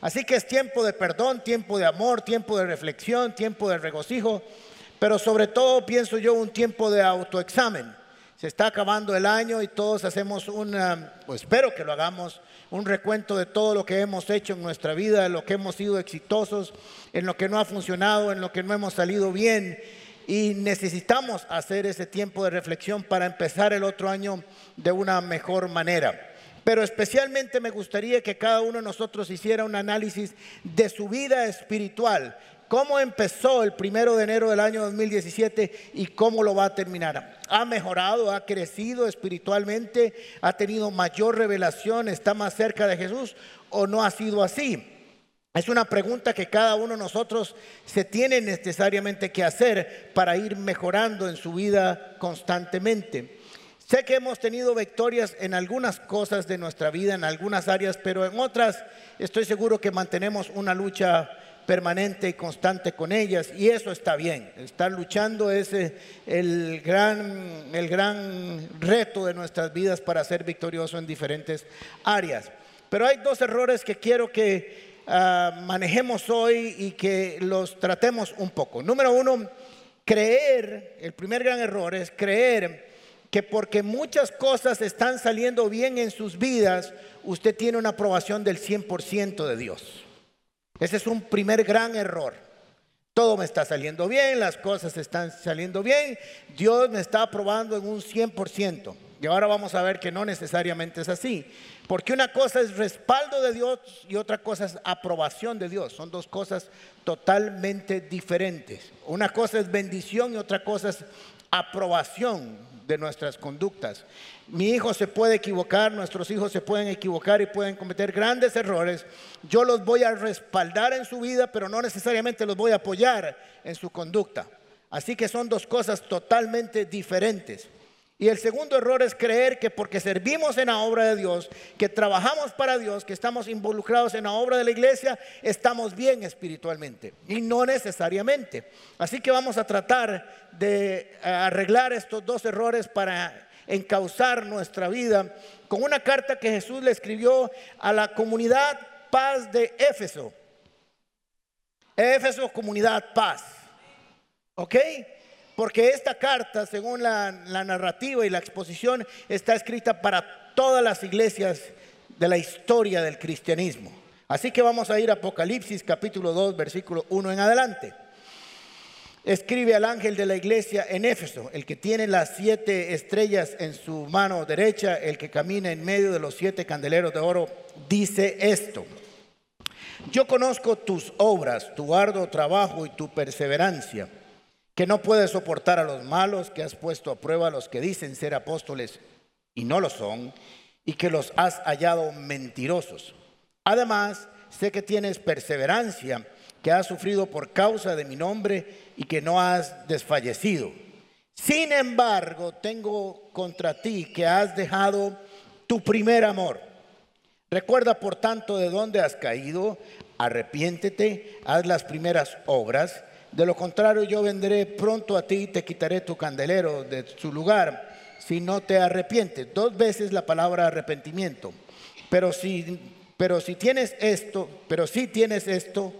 Así que es tiempo de perdón, tiempo de amor, tiempo de reflexión, tiempo de regocijo, pero sobre todo pienso yo un tiempo de autoexamen. Se está acabando el año y todos hacemos un, pues espero que lo hagamos, un recuento de todo lo que hemos hecho en nuestra vida, de lo que hemos sido exitosos, en lo que no ha funcionado, en lo que no hemos salido bien. Y necesitamos hacer ese tiempo de reflexión para empezar el otro año de una mejor manera. Pero especialmente me gustaría que cada uno de nosotros hiciera un análisis de su vida espiritual. ¿Cómo empezó el primero de enero del año 2017 y cómo lo va a terminar? ¿Ha mejorado? ¿Ha crecido espiritualmente? ¿Ha tenido mayor revelación? ¿Está más cerca de Jesús? ¿O no ha sido así? Es una pregunta que cada uno de nosotros se tiene necesariamente que hacer para ir mejorando en su vida constantemente. Sé que hemos tenido victorias en algunas cosas de nuestra vida, en algunas áreas, pero en otras estoy seguro que mantenemos una lucha permanente y constante con ellas y eso está bien. Estar luchando es eh, el gran, el gran reto de nuestras vidas para ser victorioso en diferentes áreas. Pero hay dos errores que quiero que ah, manejemos hoy y que los tratemos un poco. Número uno, creer, el primer gran error es creer que porque muchas cosas están saliendo bien en sus vidas, usted tiene una aprobación del 100% de Dios. Ese es un primer gran error. Todo me está saliendo bien, las cosas están saliendo bien, Dios me está aprobando en un 100%. Y ahora vamos a ver que no necesariamente es así. Porque una cosa es respaldo de Dios y otra cosa es aprobación de Dios. Son dos cosas totalmente diferentes. Una cosa es bendición y otra cosa es aprobación de nuestras conductas. Mi hijo se puede equivocar, nuestros hijos se pueden equivocar y pueden cometer grandes errores. Yo los voy a respaldar en su vida, pero no necesariamente los voy a apoyar en su conducta. Así que son dos cosas totalmente diferentes. Y el segundo error es creer que porque servimos en la obra de Dios, que trabajamos para Dios, que estamos involucrados en la obra de la iglesia, estamos bien espiritualmente. Y no necesariamente. Así que vamos a tratar de eh, arreglar estos dos errores para encauzar nuestra vida con una carta que Jesús le escribió a la comunidad paz de Éfeso. Éfeso, comunidad paz. ¿Ok? Porque esta carta, según la, narrativa y la exposición, está escrita para todas las iglesias de la historia del cristianismo. Así que vamos a ir a Apocalipsis capítulo 2, versículo 1 en adelante. Escribe al ángel de la iglesia en Éfeso, el que tiene las siete estrellas en su mano derecha, el que camina en medio de los siete candeleros de oro, dice esto. Yo conozco tus obras, tu arduo trabajo y tu perseverancia que no puedes soportar a los malos, que has puesto a prueba a los que dicen ser apóstoles y no lo son, y que los has hallado mentirosos. Además, sé que tienes perseverancia, que has sufrido por causa de mi nombre y que no has desfallecido. Sin embargo, tengo contra ti que has dejado tu primer amor. Recuerda, por tanto, de dónde has caído, arrepiéntete, haz las primeras obras de lo contrario, yo vendré pronto a ti y te quitaré tu candelero de su lugar si no te arrepientes. Dos veces la palabra arrepentimiento. Pero si, pero si tienes esto, pero si tienes esto,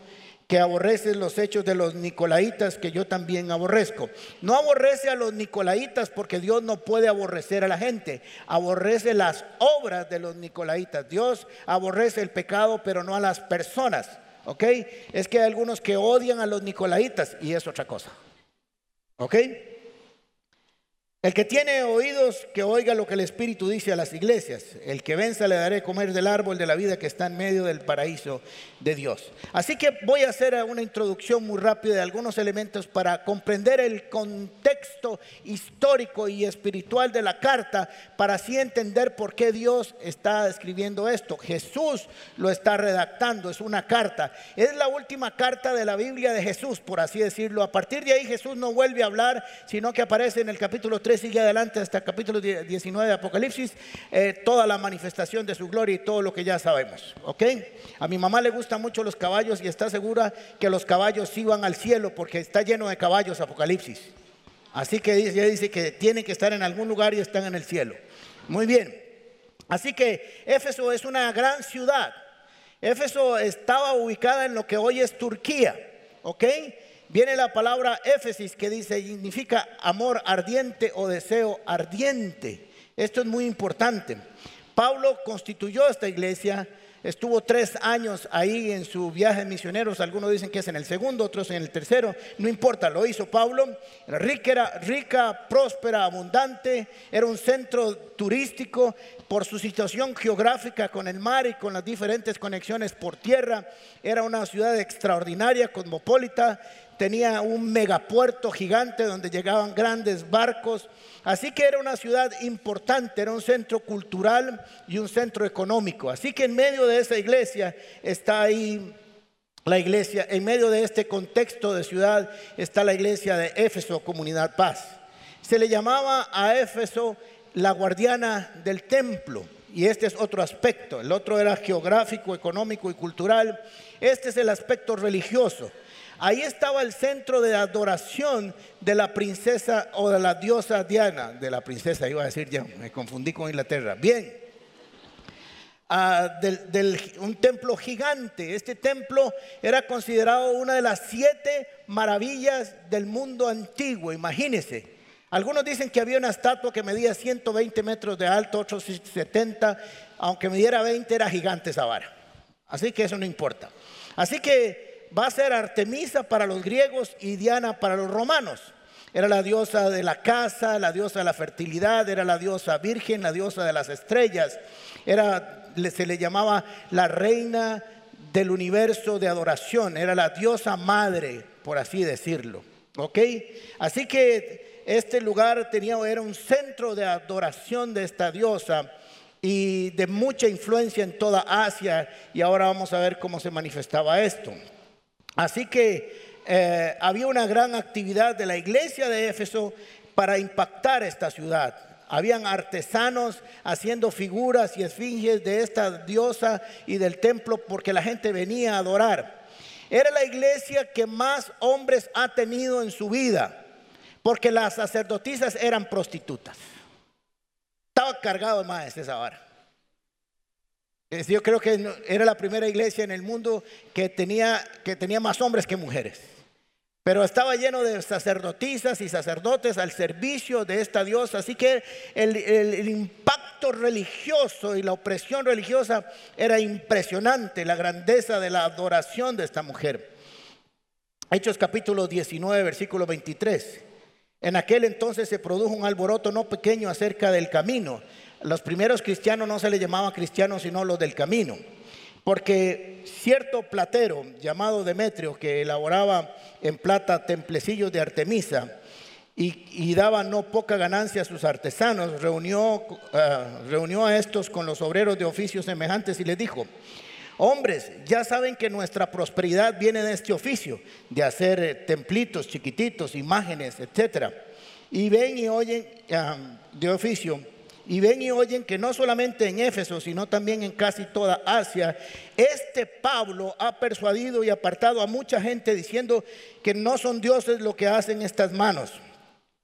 que aborreces los hechos de los nicolaitas que yo también aborrezco. No aborrece a los nicolaitas porque Dios no puede aborrecer a la gente. Aborrece las obras de los nicolaitas. Dios aborrece el pecado pero no a las personas. ¿Ok? Es que hay algunos que odian a los nicolaitas y es otra cosa. ¿Ok? El que tiene oídos, que oiga lo que el Espíritu dice a las iglesias. El que venza le daré comer del árbol de la vida que está en medio del paraíso de Dios. Así que voy a hacer una introducción muy rápida de algunos elementos para comprender el contexto histórico y espiritual de la carta, para así entender por qué Dios está escribiendo esto. Jesús lo está redactando, es una carta. Es la última carta de la Biblia de Jesús, por así decirlo. A partir de ahí Jesús no vuelve a hablar, sino que aparece en el capítulo 3 sigue adelante hasta el capítulo 19 de Apocalipsis, eh, toda la manifestación de su gloria y todo lo que ya sabemos. ¿Ok? A mi mamá le gustan mucho los caballos y está segura que los caballos iban al cielo porque está lleno de caballos Apocalipsis. Así que ella dice que tienen que estar en algún lugar y están en el cielo. Muy bien. Así que Éfeso es una gran ciudad Éfeso estaba ubicada en lo que hoy es Turquía, ¿ok? Viene la palabra Éfesis que dice, significa amor ardiente o deseo ardiente. Esto es muy importante. Pablo constituyó esta iglesia Estuvo tres años ahí en su viaje misioneros. Algunos dicen que es en el segundo, otros en el tercero. No importa, lo hizo Pablo. Rica, era rica, próspera, abundante. Era un centro turístico por su situación geográfica con el mar y con las diferentes conexiones por tierra. Era una ciudad extraordinaria, cosmopolita tenía un megapuerto gigante donde llegaban grandes barcos. Así que era una ciudad importante, era un centro cultural y un centro económico. Así que en medio de esa iglesia está ahí la iglesia, en medio de este contexto de ciudad está la iglesia de Éfeso, Comunidad Paz. Se le llamaba a Éfeso la guardiana del templo. Y este es otro aspecto. El otro era geográfico, económico y cultural. Este es el aspecto religioso. Ahí estaba el centro de adoración de la princesa o de la diosa Diana, de la princesa, iba a decir ya, me confundí con Inglaterra. Bien, ah, un templo gigante. Este templo era considerado una de las siete maravillas del mundo antiguo, imagínense. Algunos dicen que había una estatua que medía 120 metros de alto, otros 70, aunque midiera 20 era gigante esa vara. Así que eso no importa. Así que va a ser Artemisa para los griegos y Diana para los romanos. Era la diosa de la casa, la diosa de la fertilidad, era la diosa virgen, la diosa de las estrellas. Era, se le llamaba la reina del universo de adoración, era la diosa madre, por así decirlo. ¿Ok? Así que este lugar tenía, era un centro de adoración de esta diosa y de mucha influencia en toda Asia. Y ahora vamos a ver cómo se manifestaba esto. Así que eh, había una gran actividad de la iglesia de Éfeso para impactar esta ciudad. Habían artesanos haciendo figuras y esfinges de esta diosa y del templo porque la gente venía a adorar. Era la iglesia que más hombres ha tenido en su vida, porque las sacerdotisas eran prostitutas. Estaba cargado más esa hora. Yo creo que era la primera iglesia en el mundo que tenía, que tenía más hombres que mujeres. Pero estaba lleno de sacerdotisas y sacerdotes al servicio de esta diosa. Así que el, el, impacto religioso y la opresión religiosa era impresionante, la grandeza de la adoración de esta mujer. Hechos capítulo 19, versículo 23. En aquel entonces se produjo un alboroto no pequeño acerca del camino los primeros cristianos no se les llamaba cristianos, sino los del camino. Porque cierto platero llamado Demetrio, que elaboraba en plata templecillos de Artemisa y, daba no poca ganancia a sus artesanos, reunió, eh, reunió a estos con los obreros de oficios semejantes y les dijo, hombres, ya saben que nuestra prosperidad viene de este oficio, de hacer eh, templitos chiquititos, imágenes, etc. Y ven y oyen ah, de oficio y ven y oyen que no solamente en Éfeso, sino también en casi toda Asia, este Pablo ha persuadido y apartado a mucha gente diciendo que no son dioses lo que hacen estas manos.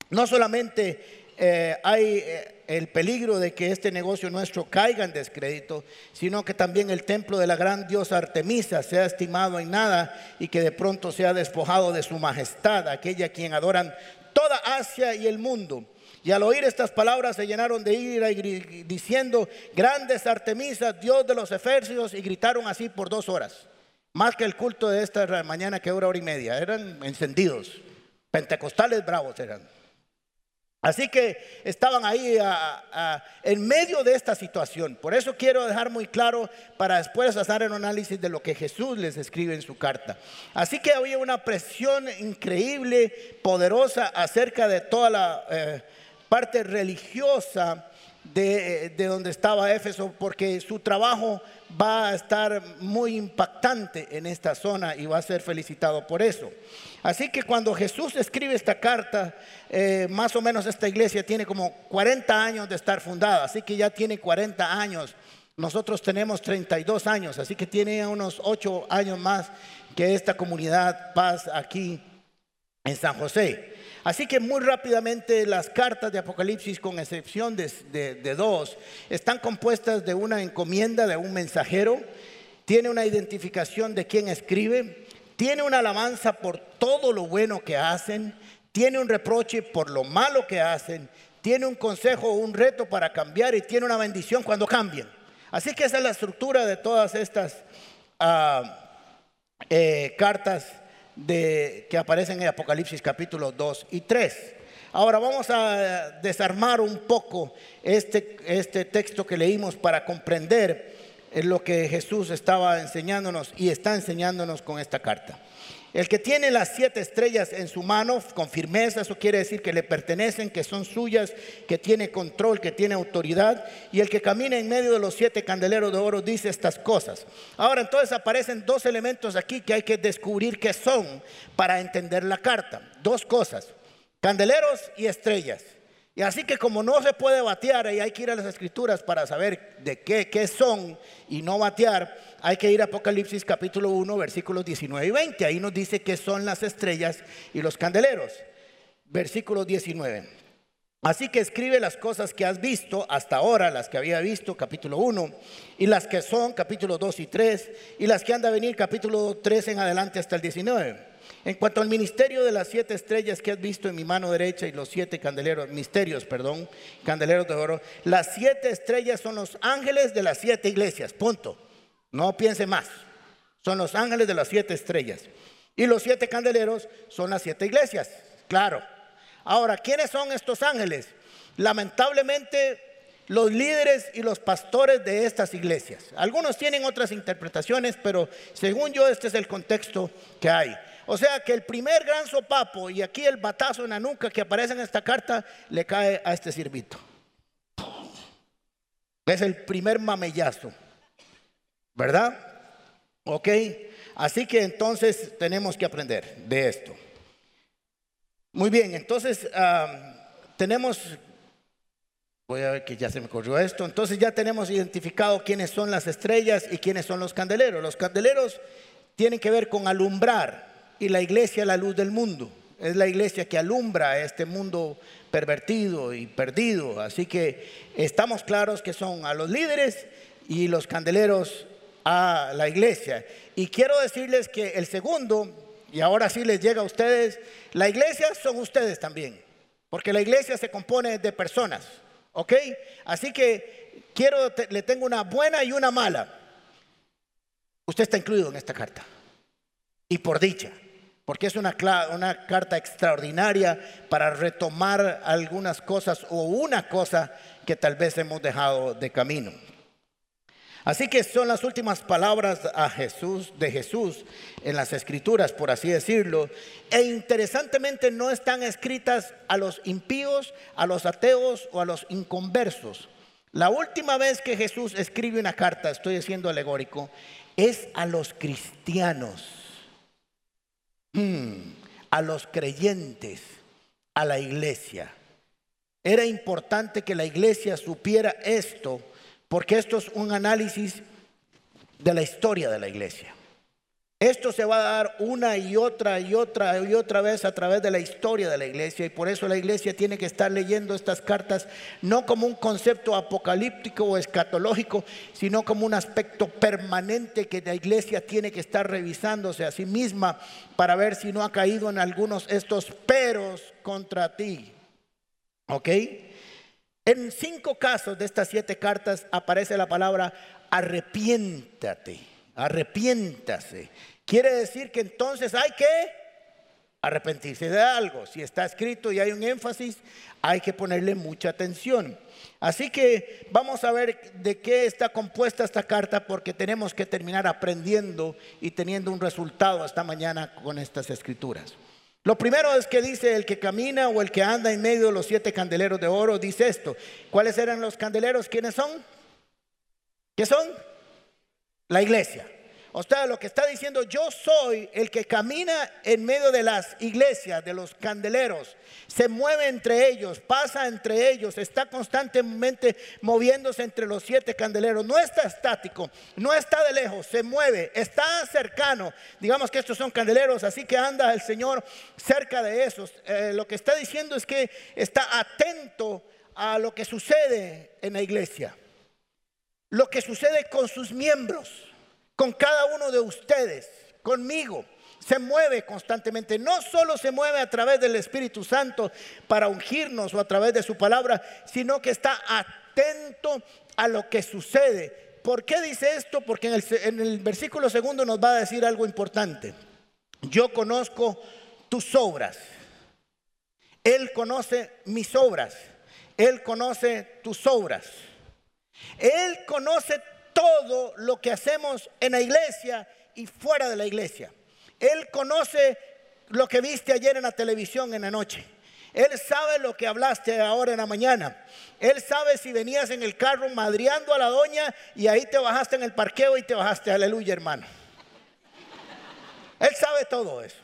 No solamente eh, hay eh, el peligro de que este negocio nuestro caiga en descrédito, sino que también el templo de la gran diosa Artemisa sea estimado en nada y que de pronto sea despojado de su majestad, aquella a quien adoran toda Asia y el mundo. Y al oír estas palabras se llenaron de ira y diciendo, grandes Artemisas, Dios de los Efesios, y gritaron así por dos horas. Más que el culto de esta mañana que dura hora y media. Eran encendidos. Pentecostales bravos eran. Así que estaban ahí en medio de esta situación. Por eso quiero dejar muy claro para después hacer un análisis de lo que Jesús les escribe en su carta. Así que había una presión increíble, poderosa acerca de toda la... Eh, parte religiosa de, donde estaba Éfeso, porque su trabajo va a estar muy impactante en esta zona y va a ser felicitado por eso. Así que cuando Jesús escribe esta carta, eh, más o menos esta iglesia tiene como 40 años de estar fundada, así que ya tiene 40 años. Nosotros tenemos 32 años, así que tiene unos 8 años más que esta comunidad paz aquí en San José. Así que muy rápidamente las cartas de Apocalipsis, con excepción de, dos, están compuestas de una encomienda de un mensajero tiene una identificación de quien escribe, tiene una alabanza por todo lo bueno que hacen, tiene un reproche por lo malo que hacen, tiene un consejo o un reto para cambiar y tiene una bendición cuando cambien. Así que esa es la estructura de todas estas ah, eh, cartas de, que aparecen en Apocalipsis capítulo 2 y 3. Ahora vamos a desarmar un poco este, este texto que leímos para comprender lo que Jesús estaba enseñándonos y está enseñándonos con esta carta. El que tiene las siete estrellas en su mano con firmeza, eso quiere decir que le pertenecen, que son suyas, que tiene control, que tiene autoridad. Y el que camina en medio de los siete candeleros de oro dice estas cosas. Ahora entonces aparecen dos elementos aquí que hay que descubrir qué son para entender la carta. Dos cosas, candeleros y estrellas. Y así que como no se puede batear y hay que ir a las escrituras para saber de qué, qué son y no batear, hay que ir a Apocalipsis capítulo 1, versículos 19 y 20. Ahí nos dice qué son las estrellas y los candeleros. Versículo 19. Así que escribe las cosas que has visto hasta ahora, las que había visto, capítulo 1, y las que son, capítulo 2 y 3, y las que han de venir, capítulo 3 en adelante hasta el 19. En cuanto al ministerio de las siete estrellas que has visto en mi mano derecha y los siete candeleros, misterios, perdón, candeleros de oro, las siete estrellas son los ángeles de las siete iglesias, punto. No piense más. Son los ángeles de las siete estrellas. Y los siete candeleros son las siete iglesias, claro. Ahora, ¿quiénes son estos ángeles? Lamentablemente, los líderes y los pastores de estas iglesias. Algunos tienen otras interpretaciones, pero según yo este es el contexto que hay. O sea que el primer gran sopapo y aquí el batazo en la nuca que aparece en esta carta le cae a este sirvito. Es el primer mamellazo, ¿verdad? Ok, así que entonces tenemos que aprender de esto. Muy bien, entonces tenemos, voy a ver que ya se me corrió esto, entonces ya tenemos identificado quiénes son las estrellas y quiénes son los candeleros. Los candeleros tienen que ver con alumbrar y la iglesia la luz del mundo. Es la iglesia que alumbra a este mundo pervertido y perdido. Así que estamos claros que son a los líderes y los candeleros a la iglesia. Y quiero decirles que el segundo, y ahora sí les llega a ustedes, la iglesia son ustedes también. Porque la iglesia se compone de personas. ¿Ok? Así que quiero, le tengo una buena y una mala. Usted está incluido en esta carta. Y por dicha porque es una, carta extraordinaria para retomar algunas cosas o una cosa que tal vez hemos dejado de camino. Así que son las últimas palabras a Jesús de Jesús en las escrituras, por así decirlo, e interesantemente no están escritas a los impíos, a los ateos o a los inconversos. La última vez que Jesús escribe una carta, estoy siendo alegórico, es a los cristianos a los creyentes, a la iglesia. Era importante que la iglesia supiera esto, porque esto es un análisis de la historia de la iglesia. Esto se va a dar una y otra y otra y otra vez a través de la historia de la iglesia y por eso la iglesia tiene que estar leyendo estas cartas no como un concepto apocalíptico o escatológico, sino como un aspecto permanente que la iglesia tiene que estar revisándose a sí misma para ver si no ha caído en algunos estos peros contra ti. ¿Ok? En cinco casos de estas siete cartas aparece la palabra arrepiéntate, arrepiéntase. Quiere decir que entonces hay que arrepentirse de algo. Si está escrito y hay un énfasis, hay que ponerle mucha atención. Así que vamos a ver de qué está compuesta esta carta porque tenemos que terminar aprendiendo y teniendo un resultado esta mañana con estas escrituras. Lo primero es que dice el que camina o el que anda en medio de los siete candeleros de oro, dice esto. ¿Cuáles eran los candeleros? ¿Quiénes son? ¿Qué son? La iglesia. O sea, lo que está diciendo, yo soy el que camina en medio de las iglesias, de los candeleros, se mueve entre ellos, pasa entre ellos, está constantemente moviéndose entre los siete candeleros. No está estático, no está de lejos, se mueve, está cercano. Digamos que estos son candeleros, así que anda el Señor cerca de esos. Eh, lo que está diciendo es que está atento a lo que sucede en la iglesia, lo que sucede con sus miembros con cada uno de ustedes, conmigo. Se mueve constantemente. No solo se mueve a través del Espíritu Santo para ungirnos o a través de su palabra, sino que está atento a lo que sucede. ¿Por qué dice esto? Porque en el, versículo segundo nos va a decir algo importante. Yo conozco tus obras. Él conoce mis obras. Él conoce tus obras. Él conoce todo lo que hacemos en la iglesia y fuera de la iglesia. Él conoce lo que viste ayer en la televisión en la noche. Él sabe lo que hablaste ahora en la mañana. Él sabe si venías en el carro madriando a la doña y ahí te bajaste en el parqueo y te bajaste. Aleluya, hermano. Él sabe todo eso.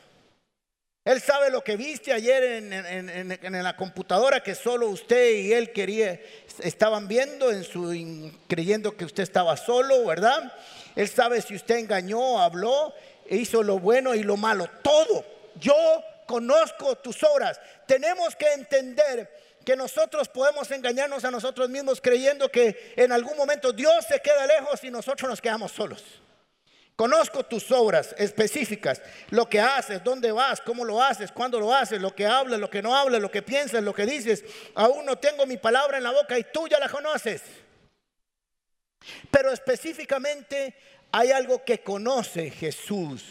Él sabe lo que viste ayer en, la computadora que solo usted y él quería, estaban viendo en su creyendo que usted estaba solo, ¿verdad? Él sabe si usted engañó, habló, hizo lo bueno y lo malo, todo. Yo conozco tus obras. Tenemos que entender que nosotros podemos engañarnos a nosotros mismos creyendo que en algún momento Dios se queda lejos y nosotros nos quedamos solos. Conozco tus obras específicas, lo que haces, dónde vas, cómo lo haces, cuándo lo haces, lo que hablas, lo que no hablas, lo que piensas, lo que dices. Aún no tengo mi palabra en la boca y tú ya la conoces. Pero específicamente hay algo que conoce Jesús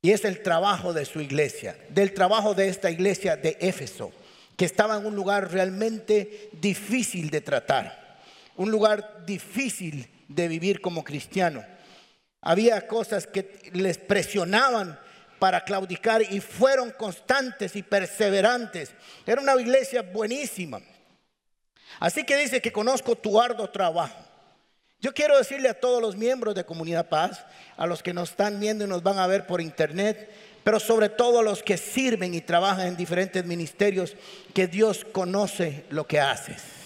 y es el trabajo de su iglesia, del trabajo de esta iglesia de Éfeso, que estaba en un lugar realmente difícil de tratar, un lugar difícil de vivir como cristiano. Había cosas que les presionaban para claudicar y fueron constantes y perseverantes. Era una iglesia buenísima. Así que dice que conozco tu arduo trabajo. Yo quiero decirle a todos los miembros de Comunidad Paz, a los que nos están viendo y nos van a ver por internet, pero sobre todo a los que sirven y trabajan en diferentes ministerios, que Dios conoce lo que haces.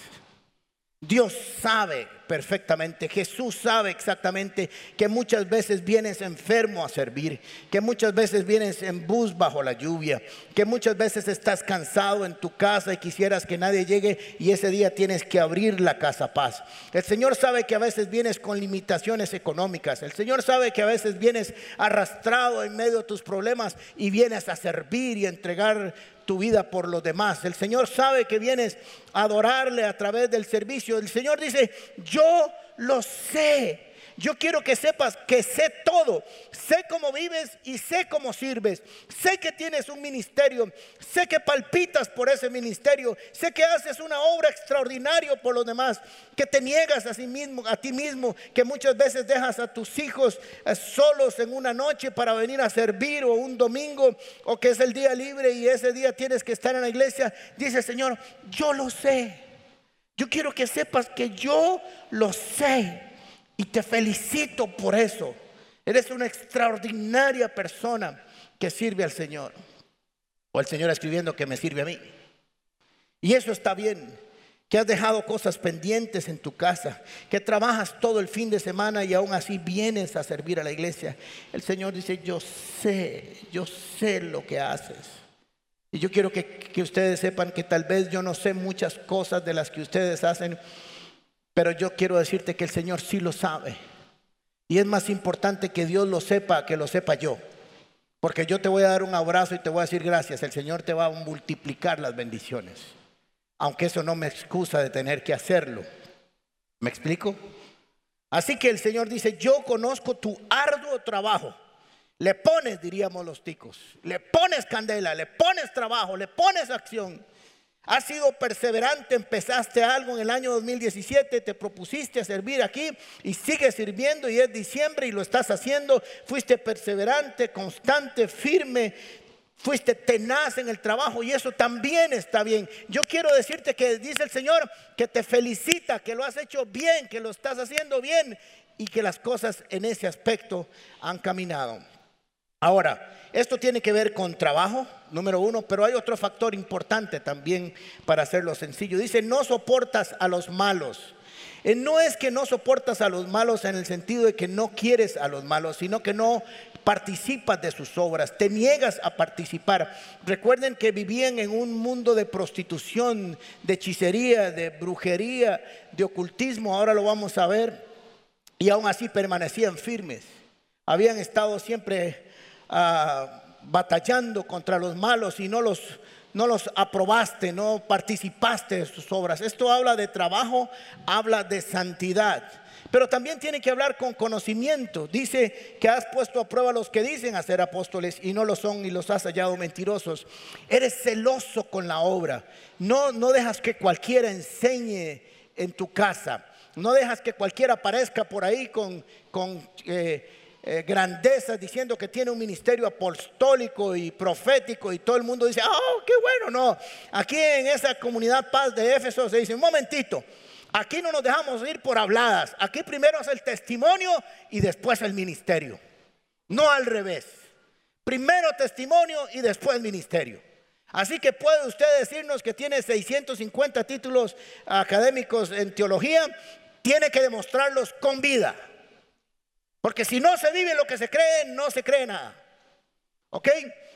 Dios sabe perfectamente, Jesús sabe exactamente que muchas veces vienes enfermo a servir, que muchas veces vienes en bus bajo la lluvia, que muchas veces estás cansado en tu casa y quisieras que nadie llegue y ese día tienes que abrir la casa paz. El Señor sabe que a veces vienes con limitaciones económicas, el Señor sabe que a veces vienes arrastrado en medio de tus problemas y vienes a servir y entregar tu vida por los demás. El Señor sabe que vienes a adorarle a través del servicio. El Señor dice, yo lo sé. Yo quiero que sepas que sé todo. Sé cómo vives y sé cómo sirves. Sé que tienes un ministerio. Sé que palpitas por ese ministerio. Sé que haces una obra extraordinaria por los demás. Que te niegas a, sí mismo, a ti mismo. Que muchas veces dejas a tus hijos eh, solos en una noche para venir a servir o un domingo o que es el día libre y ese día tienes que estar en la iglesia. Dice Señor, yo lo sé. Yo quiero que sepas que yo lo sé. Y te felicito por eso. Eres una extraordinaria persona que sirve al Señor. O el Señor escribiendo que me sirve a mí. Y eso está bien. Que has dejado cosas pendientes en tu casa. Que trabajas todo el fin de semana y aún así vienes a servir a la iglesia. El Señor dice, yo sé, yo sé lo que haces. Y yo quiero que, que ustedes sepan que tal vez yo no sé muchas cosas de las que ustedes hacen pero yo quiero decirte que el Señor sí lo sabe. Y es más importante que Dios lo sepa que lo sepa yo. Porque yo te voy a dar un abrazo y te voy a decir gracias. El Señor te va a multiplicar las bendiciones. Aunque eso no me excusa de tener que hacerlo. ¿Me explico? Así que el Señor dice, yo conozco tu arduo trabajo. Le pones, diríamos los ticos, le pones candela, le pones trabajo, le pones acción. Has sido perseverante, empezaste algo en el año 2017, te propusiste a servir aquí y sigues sirviendo y es diciembre y lo estás haciendo. Fuiste perseverante, constante, firme, fuiste tenaz en el trabajo y eso también está bien. Yo quiero decirte que dice el Señor que te felicita, que lo has hecho bien, que lo estás haciendo bien y que las cosas en ese aspecto han caminado. Ahora, esto tiene que ver con trabajo, número uno, pero hay otro factor importante también para hacerlo sencillo. Dice, no soportas a los malos. Eh, no es que no soportas a los malos en el sentido de que no quieres a los malos, sino que no participas de sus obras, te niegas a participar. Recuerden que vivían en un mundo de prostitución, de hechicería, de brujería, de ocultismo, ahora lo vamos a ver. y aún así permanecían firmes. Habían estado siempre ah, batallando contra los malos y no los, no los aprobaste, no participaste de sus obras. Esto habla de trabajo, habla de santidad. Pero también tiene que hablar con conocimiento. Dice que has puesto a prueba a los que dicen hacer apóstoles y no lo son y los has hallado mentirosos. Eres celoso con la obra. No, no dejas que cualquiera enseñe en tu casa. No dejas que cualquiera aparezca por ahí con, con eh, eh, grandeza diciendo que tiene un ministerio apostólico y profético y todo el mundo dice, oh, qué bueno, no. Aquí en esa comunidad paz de Éfeso se dice, un momentito, aquí no nos dejamos ir por habladas, aquí primero es el testimonio y después el ministerio, no al revés. Primero testimonio y después ministerio. Así que puede usted decirnos que tiene 650 títulos académicos en teología, tiene que demostrarlos con vida. Porque si no se vive lo que se cree, no se cree nada. ¿Ok?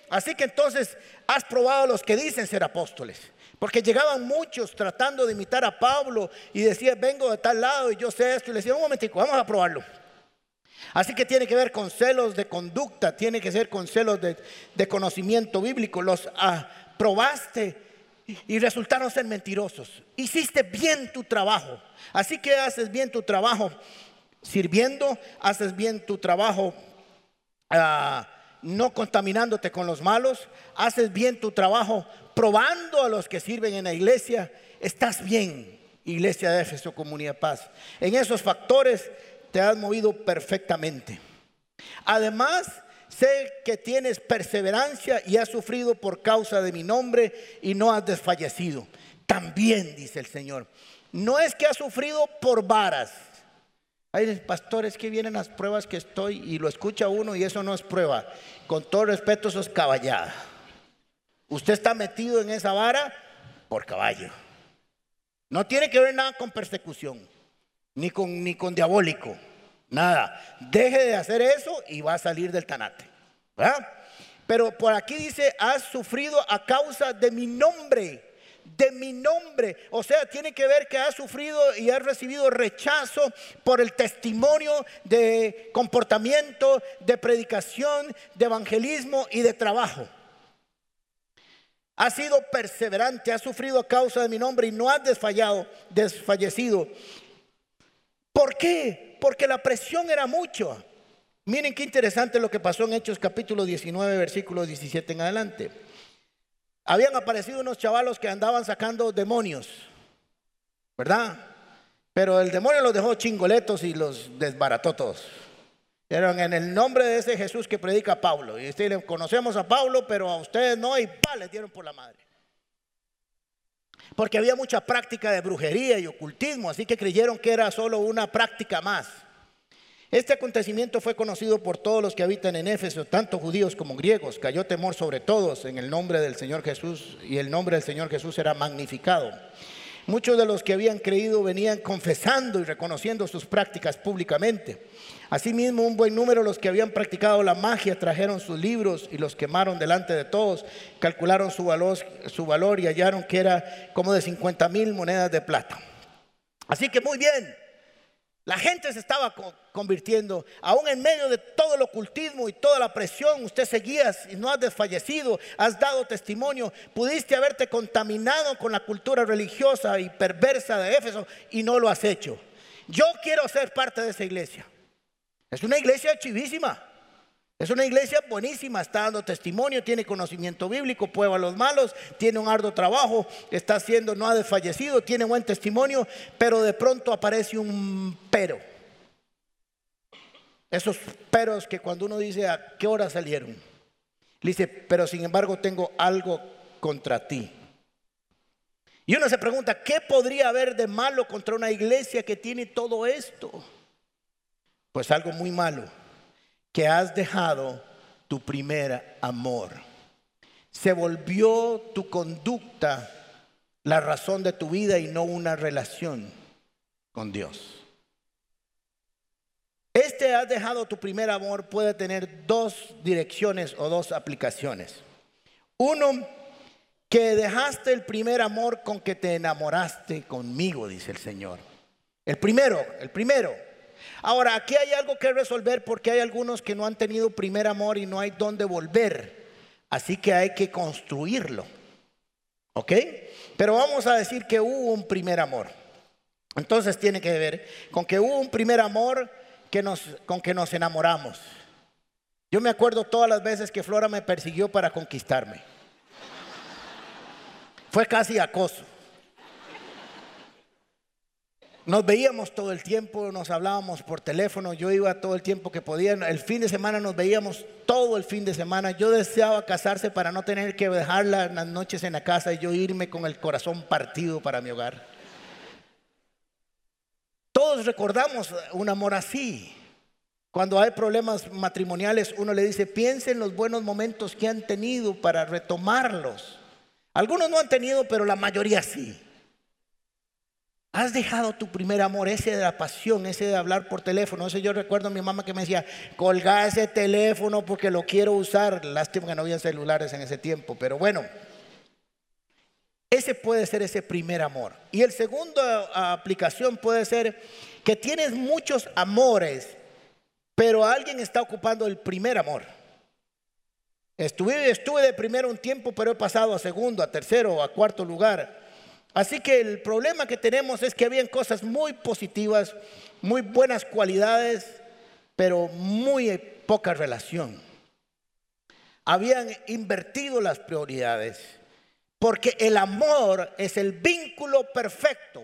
Así que entonces has probado los que dicen ser apóstoles. Porque llegaban muchos tratando de imitar a Pablo y decían, vengo de tal lado y yo sé esto. Y le decía, un momentico, vamos a probarlo. Así que tiene que ver con celos de conducta, tiene que ser con celos de, conocimiento bíblico. Los aprobaste y resultaron ser mentirosos. Hiciste bien tu trabajo. Así que haces bien tu trabajo sirviendo, haces bien tu trabajo ah, no contaminándote con los malos, haces bien tu trabajo probando a los que sirven en la iglesia. Estás bien, iglesia de Éfeso, comunidad paz. En esos factores te has movido perfectamente. Además, sé que tienes perseverancia y has sufrido por causa de mi nombre y no has desfallecido. También, dice el Señor, no es que has sufrido por varas. Hay pastores que vienen las pruebas que estoy y lo escucha uno y eso no es prueba. Con todo respeto, eso es caballada. Usted está metido en esa vara por caballo. No tiene que ver nada con persecución, ni con, ni con diabólico. Nada. Deje de hacer eso y va a salir del tanate. Pero por aquí dice, has sufrido a causa de mi nombre. De mi nombre. O sea, tiene que ver que has sufrido y has recibido rechazo por el testimonio de comportamiento, de predicación, de evangelismo y de trabajo. Has sido perseverante, has sufrido a causa de mi nombre y no has desfallado, desfallecido. ¿Por qué? porque la presión era mucho. Miren qué interesante lo que pasó en Hechos capítulo 19, versículo 17 en adelante. Habían aparecido unos chavalos que andaban sacando demonios, ¿verdad? Pero el demonio los dejó chingoletos y los desbarató todos. Eran en el nombre de ese Jesús que predica Pablo. Y le conocemos a Pablo, pero a ustedes no, y pa, les dieron por la madre. Porque había mucha práctica de brujería y ocultismo, así que creyeron que era solo una práctica más. Este acontecimiento fue conocido por todos los que habitan en Éfeso, tanto judíos como griegos. Cayó temor sobre todos en el nombre del Señor Jesús y el nombre del Señor Jesús era magnificado. Muchos de los que habían creído venían confesando y reconociendo sus prácticas públicamente. Asimismo, un buen número de los que habían practicado la magia trajeron sus libros y los quemaron delante de todos. Calcularon su valor, su valor y hallaron que era como de 50 mil monedas de plata. Así que muy bien, la gente se estaba convirtiendo, aún en medio de todo el ocultismo y toda la presión, usted seguía y no has desfallecido, has dado testimonio, pudiste haberte contaminado con la cultura religiosa y perversa de Éfeso y no lo has hecho. Yo quiero ser parte de esa iglesia. Es una iglesia chivísima. Es una iglesia buenísima, está dando testimonio, tiene conocimiento bíblico, prueba a los malos, tiene un arduo trabajo, está haciendo, no ha desfallecido, tiene buen testimonio, pero de pronto aparece un pero. Esos peros que cuando uno dice a qué hora salieron, dice, pero sin embargo tengo algo contra ti. Y uno se pregunta, ¿qué podría haber de malo contra una iglesia que tiene todo esto? Pues algo muy malo que has dejado tu primer amor. Se volvió tu conducta la razón de tu vida y no una relación con Dios. Este has dejado tu primer amor puede tener dos direcciones o dos aplicaciones. Uno, que dejaste el primer amor con que te enamoraste conmigo, dice el Señor. El primero, el primero, Ahora, aquí hay algo que resolver porque hay algunos que no han tenido primer amor y no hay dónde volver. Así que hay que construirlo. ¿Ok? Pero vamos a decir que hubo un primer amor. Entonces tiene que ver con que hubo un primer amor que nos, con que nos enamoramos. Yo me acuerdo todas las veces que Flora me persiguió para conquistarme. Fue casi acoso. Nos veíamos todo el tiempo, nos hablábamos por teléfono, yo iba todo el tiempo que podía, el fin de semana nos veíamos todo el fin de semana, yo deseaba casarse para no tener que dejarla las noches en la casa y yo irme con el corazón partido para mi hogar. Todos recordamos un amor así. Cuando hay problemas matrimoniales, uno le dice, piensen en los buenos momentos que han tenido para retomarlos. Algunos no han tenido, pero la mayoría sí. Has dejado tu primer amor, ese de la pasión, ese de hablar por teléfono. Ese yo recuerdo a mi mamá que me decía, colga ese teléfono porque lo quiero usar. Lástima que no había celulares en ese tiempo, pero bueno. Ese puede ser ese primer amor. Y el segundo aplicación puede ser que tienes muchos amores, pero alguien está ocupando el primer amor. Estuve, estuve de primero un tiempo, pero he pasado a segundo, a tercero, a cuarto lugar. Así que el problema que tenemos es que habían cosas muy positivas, muy buenas cualidades, pero muy poca relación. Habían invertido las prioridades, porque el amor es el vínculo perfecto.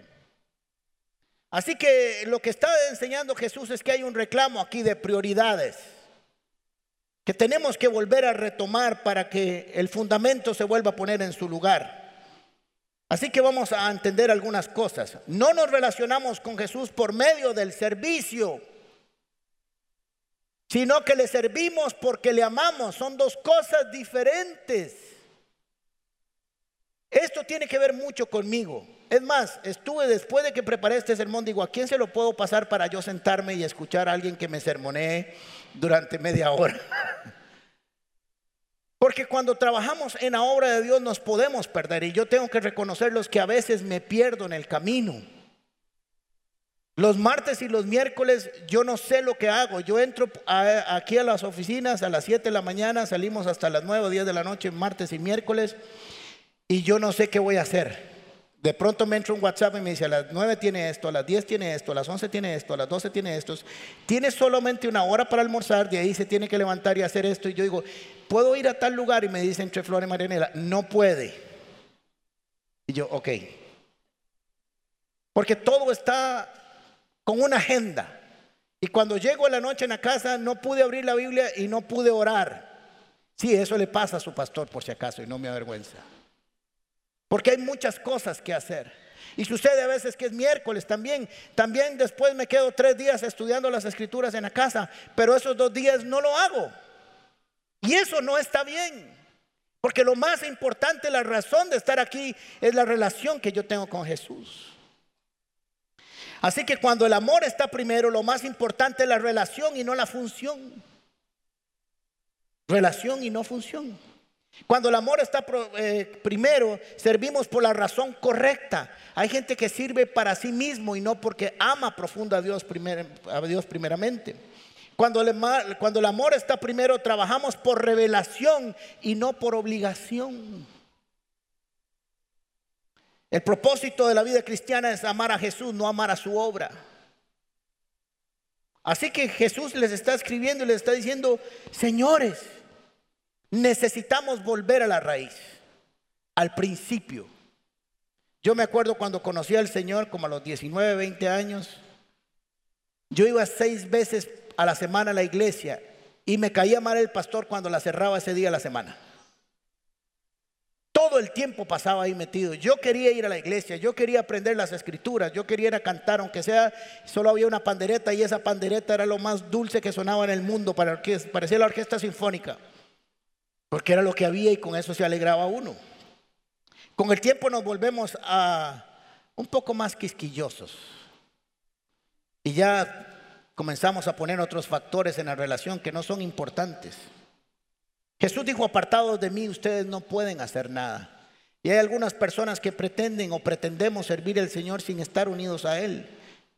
Así que lo que está enseñando Jesús es que hay un reclamo aquí de prioridades, que tenemos que volver a retomar para que el fundamento se vuelva a poner en su lugar. Así que vamos a entender algunas cosas. No nos relacionamos con Jesús por medio del servicio, sino que le servimos porque le amamos. Son dos cosas diferentes. Esto tiene que ver mucho conmigo. Es más, estuve después de que preparé este sermón, digo, ¿a quién se lo puedo pasar para yo sentarme y escuchar a alguien que me sermonee durante media hora? Porque cuando trabajamos en la obra de Dios nos podemos perder y yo tengo que reconocer los que a veces me pierdo en el camino. Los martes y los miércoles yo no sé lo que hago. Yo entro aquí a las oficinas a las 7 de la mañana, salimos hasta las 9 o 10 de la noche, martes y miércoles, y yo no sé qué voy a hacer. De pronto me entra un WhatsApp y me dice, a las 9 tiene esto, a las 10 tiene esto, a las 11 tiene esto, a las 12 tiene esto. Tiene solamente una hora para almorzar, de ahí se tiene que levantar y hacer esto. Y yo digo, ¿puedo ir a tal lugar? Y me dice entre Flor y Marianela, no puede. Y yo, ok. Porque todo está con una agenda. Y cuando llego a la noche en la casa, no pude abrir la Biblia y no pude orar. Sí, eso le pasa a su pastor por si acaso y no me avergüenza. Porque hay muchas cosas que hacer. Y sucede a veces que es miércoles también. También después me quedo tres días estudiando las escrituras en la casa, pero esos dos días no lo hago. Y eso no está bien. Porque lo más importante, la razón de estar aquí es la relación que yo tengo con Jesús. Así que cuando el amor está primero, lo más importante es la relación y no la función. Relación y no función. Cuando el amor está eh, primero, servimos por la razón correcta. Hay gente que sirve para sí mismo y no porque ama profundo a Dios, a Dios primeramente. Cuando el, cuando el amor está primero, trabajamos por revelación y no por obligación. El propósito de la vida cristiana es amar a Jesús, no amar a su obra. Así que Jesús les está escribiendo y les está diciendo, señores, Necesitamos volver a la raíz, al principio. Yo me acuerdo cuando conocí al Señor, como a los 19, 20 años, yo iba seis veces a la semana a la iglesia y me caía mal el pastor cuando la cerraba ese día a la semana. Todo el tiempo pasaba ahí metido. Yo quería ir a la iglesia, yo quería aprender las escrituras, yo quería ir a cantar, aunque sea solo había una pandereta y esa pandereta era lo más dulce que sonaba en el mundo, para parecía la orquesta sinfónica. Porque era lo que había y con eso se alegraba uno. Con el tiempo nos volvemos a un poco más quisquillosos. Y ya comenzamos a poner otros factores en la relación que no son importantes. Jesús dijo, apartados de mí, ustedes no pueden hacer nada. Y hay algunas personas que pretenden o pretendemos servir al Señor sin estar unidos a Él.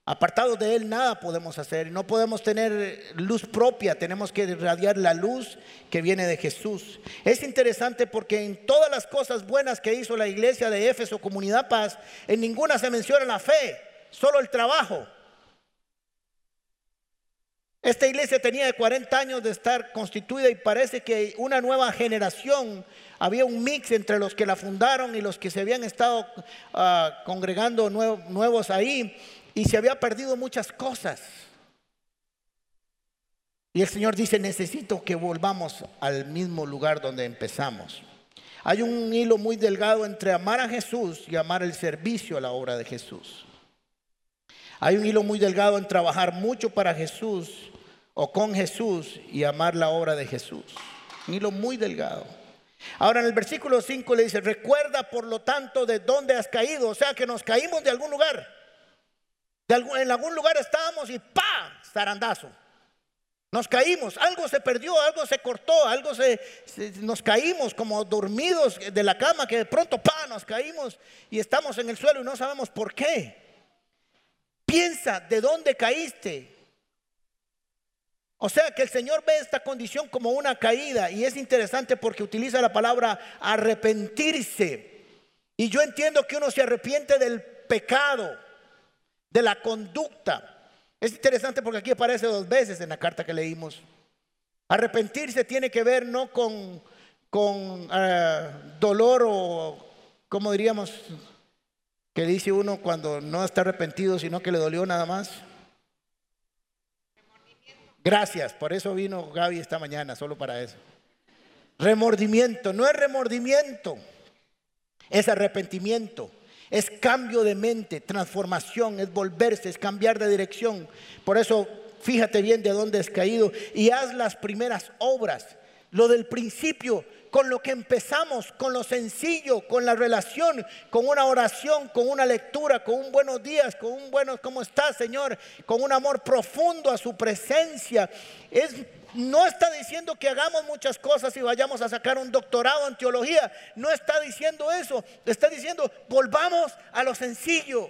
Apartados de Él nada podemos hacer. No podemos tener luz propia. Tenemos que irradiar la luz que viene de Jesús. Es interesante porque en todas las cosas buenas que hizo la iglesia de Éfeso, Comunidad Paz, en ninguna se menciona la fe, solo el trabajo. Esta iglesia tenía 40 años de estar constituida y parece que una nueva generación, había un mix entre los que la fundaron y los que se habían estado ah, congregando nuevos ahí y se había perdido muchas cosas. Y el Señor dice, necesito que volvamos al mismo lugar donde empezamos. Hay un hilo muy delgado entre amar a Jesús y amar el servicio a la obra de Jesús. Hay un hilo muy delgado en trabajar mucho para Jesús o con Jesús y amar la obra de Jesús. Hilo muy delgado. Ahora en el versículo 5 le dice, recuerda por lo tanto de dónde has caído, o sea que nos caímos de algún lugar en algún lugar estábamos y ¡pa! Zarandazo. Nos caímos, algo se perdió, algo se cortó, algo se, nos caímos como dormidos de la cama que de pronto pa nos caímos y estamos en el suelo y no sabemos por qué. Piensa de dónde caíste. O sea que el Señor ve esta condición como una caída y es interesante porque utiliza la palabra arrepentirse. Y yo entiendo que uno se arrepiente del pecado de la conducta. Es interesante porque aquí aparece dos veces en la carta que leímos. Arrepentirse tiene que ver no con, con eh, dolor o, como diríamos, que dice uno cuando no está arrepentido, sino que le dolió nada más. Gracias, por eso vino Gaby esta mañana, solo para eso. Remordimiento, no es remordimiento, es arrepentimiento. Es cambio de mente, transformación, es volverse, es cambiar de dirección. Por eso, fíjate bien de dónde has caído y haz las primeras obras. Lo del principio, con lo que empezamos, con lo sencillo, con la relación, con una oración, con una lectura, con un buenos días, con un buenos, ¿cómo estás, Señor? Con un amor profundo a su presencia. Es no está diciendo que hagamos muchas cosas y vayamos a sacar un doctorado en teología. No está diciendo eso. Está diciendo, volvamos a lo sencillo.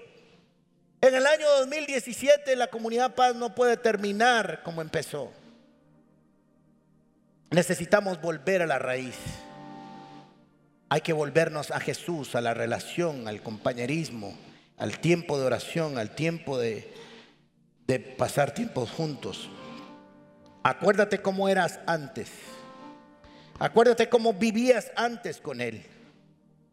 En el año 2017 la comunidad paz no puede terminar como empezó. Necesitamos volver a la raíz. Hay que volvernos a Jesús, a la relación, al compañerismo, al tiempo de oración, al tiempo de, de pasar tiempos juntos. Acuérdate cómo eras antes. Acuérdate cómo vivías antes con Él.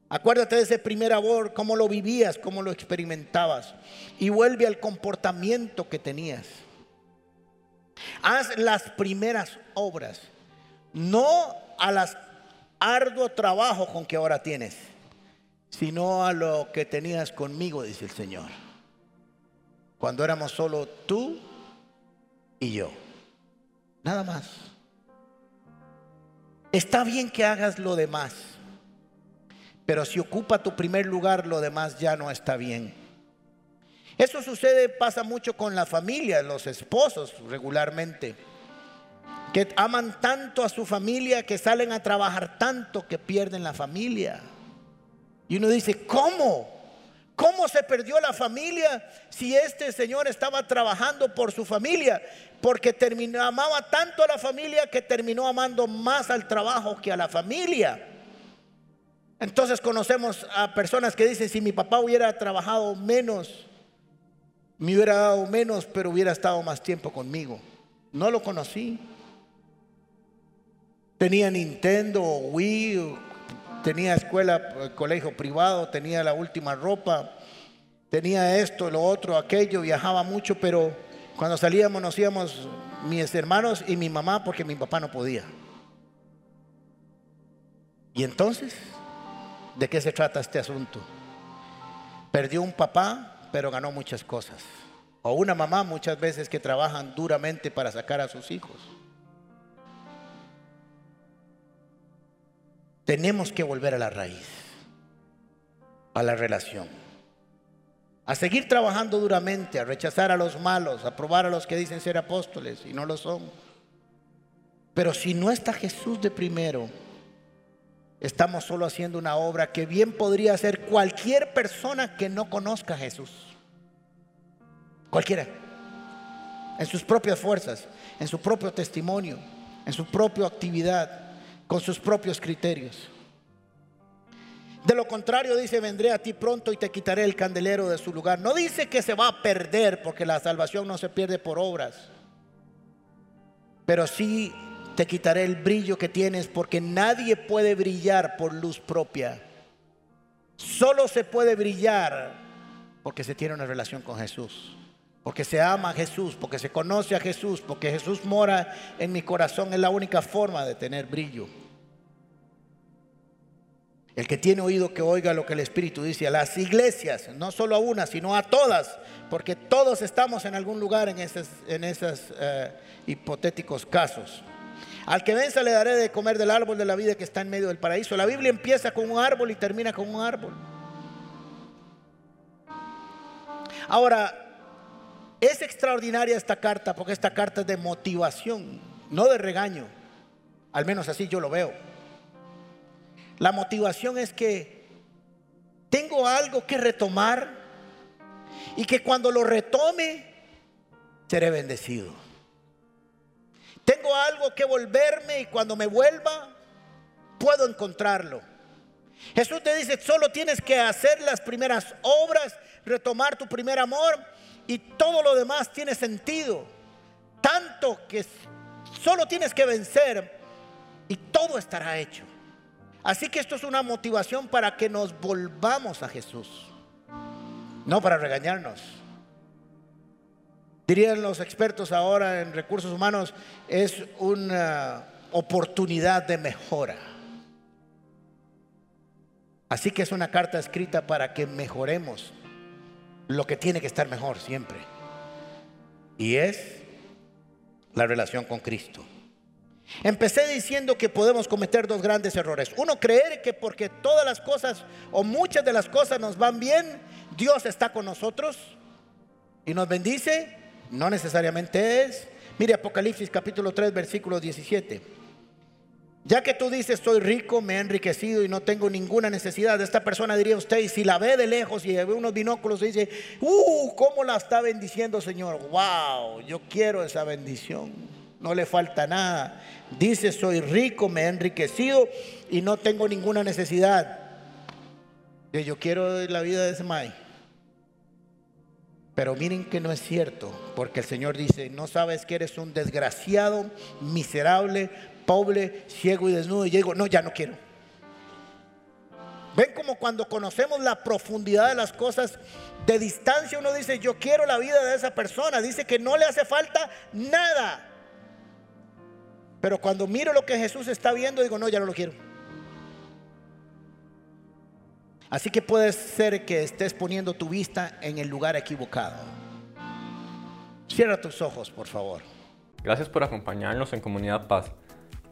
Acuérdate de ese primer amor, cómo lo vivías, cómo lo experimentabas. Y vuelve al comportamiento que tenías. Haz las primeras obras, no a las arduo trabajo con que ahora tienes, sino a lo que tenías conmigo, dice el Señor. Cuando éramos solo tú y yo. Nada más. Está bien que hagas lo demás, pero si ocupa tu primer lugar, lo demás ya no está bien. Eso sucede, pasa mucho con la familia, los esposos regularmente, que aman tanto a su familia que salen a trabajar tanto que pierden la familia. Y uno dice, ¿cómo? ¿Cómo se perdió la familia si este señor estaba trabajando por su familia? Porque terminó, amaba tanto a la familia que terminó amando más al trabajo que a la familia. Entonces conocemos a personas que dicen, si mi papá hubiera trabajado menos, me hubiera dado menos, pero hubiera estado más tiempo conmigo. No lo conocí. Tenía Nintendo, Wii, tenía escuela, colegio privado, tenía la última ropa, tenía esto, lo otro, aquello, viajaba mucho, pero cuando salíamos nos íbamos mis hermanos y mi mamá porque mi papá no podía. Y entonces, ¿de qué se trata este asunto? Perdió un papá, pero ganó muchas cosas. O una mamá muchas veces que trabajan duramente para sacar a sus hijos. Tenemos que volver a la raíz, a la relación, a seguir trabajando duramente, a rechazar a los malos, a probar a los que dicen ser apóstoles y no lo son. Pero si no está Jesús de primero, estamos solo haciendo una obra que bien podría hacer cualquier persona que no conozca a Jesús. Cualquiera. En sus propias fuerzas, en su propio testimonio, en su propia actividad, con sus propios criterios. De lo contrario, dice, vendré a ti pronto y te quitaré el candelero de su lugar. No dice que se va a perder, porque la salvación no se pierde por obras. Pero sí te quitaré el brillo que tienes, porque nadie puede brillar por luz propia. Solo se puede brillar porque se tiene una relación con Jesús. Porque se ama a Jesús, porque se conoce a Jesús, porque Jesús mora en mi corazón. Es la única forma de tener brillo. El que tiene oído que oiga lo que el Espíritu dice a las iglesias, no solo a una, sino a todas, porque todos estamos en algún lugar en esos en eh, hipotéticos casos. Al que venza le daré de comer del árbol de la vida que está en medio del paraíso. La Biblia empieza con un árbol y termina con un árbol. Ahora, es extraordinaria esta carta porque esta carta es de motivación, no de regaño. Al menos así yo lo veo. La motivación es que tengo algo que retomar y que cuando lo retome seré bendecido. Tengo algo que volverme y cuando me vuelva puedo encontrarlo. Jesús te dice, solo tienes que hacer las primeras obras, retomar tu primer amor y todo lo demás tiene sentido. Tanto que solo tienes que vencer y todo estará hecho. Así que esto es una motivación para que nos volvamos a Jesús, no para regañarnos. Dirían los expertos ahora en recursos humanos, es una oportunidad de mejora. Así que es una carta escrita para que mejoremos lo que tiene que estar mejor siempre. Y es la relación con Cristo. Empecé diciendo que podemos cometer dos grandes errores. Uno, creer que porque todas las cosas o muchas de las cosas nos van bien, Dios está con nosotros y nos bendice. No necesariamente es. Mire Apocalipsis capítulo 3, versículo 17. Ya que tú dices, soy rico, me he enriquecido y no tengo ninguna necesidad, esta persona diría usted, y si la ve de lejos y ve unos binóculos y dice, uh, ¿cómo la está bendiciendo, Señor? Wow, yo quiero esa bendición no le falta nada. Dice, soy rico, me he enriquecido y no tengo ninguna necesidad. Yo quiero la vida de ese May. Pero miren que no es cierto, porque el Señor dice, no sabes que eres un desgraciado, miserable, pobre, ciego y desnudo. Y yo digo, no, ya no quiero. Ven como cuando conocemos la profundidad de las cosas de distancia, uno dice, yo quiero la vida de esa persona. Dice que no le hace falta nada. Pero cuando miro lo que Jesús está viendo, digo, no, ya no lo quiero. Así que puede ser que estés poniendo tu vista en el lugar equivocado. Cierra tus ojos, por favor. Gracias por acompañarnos en Comunidad Paz.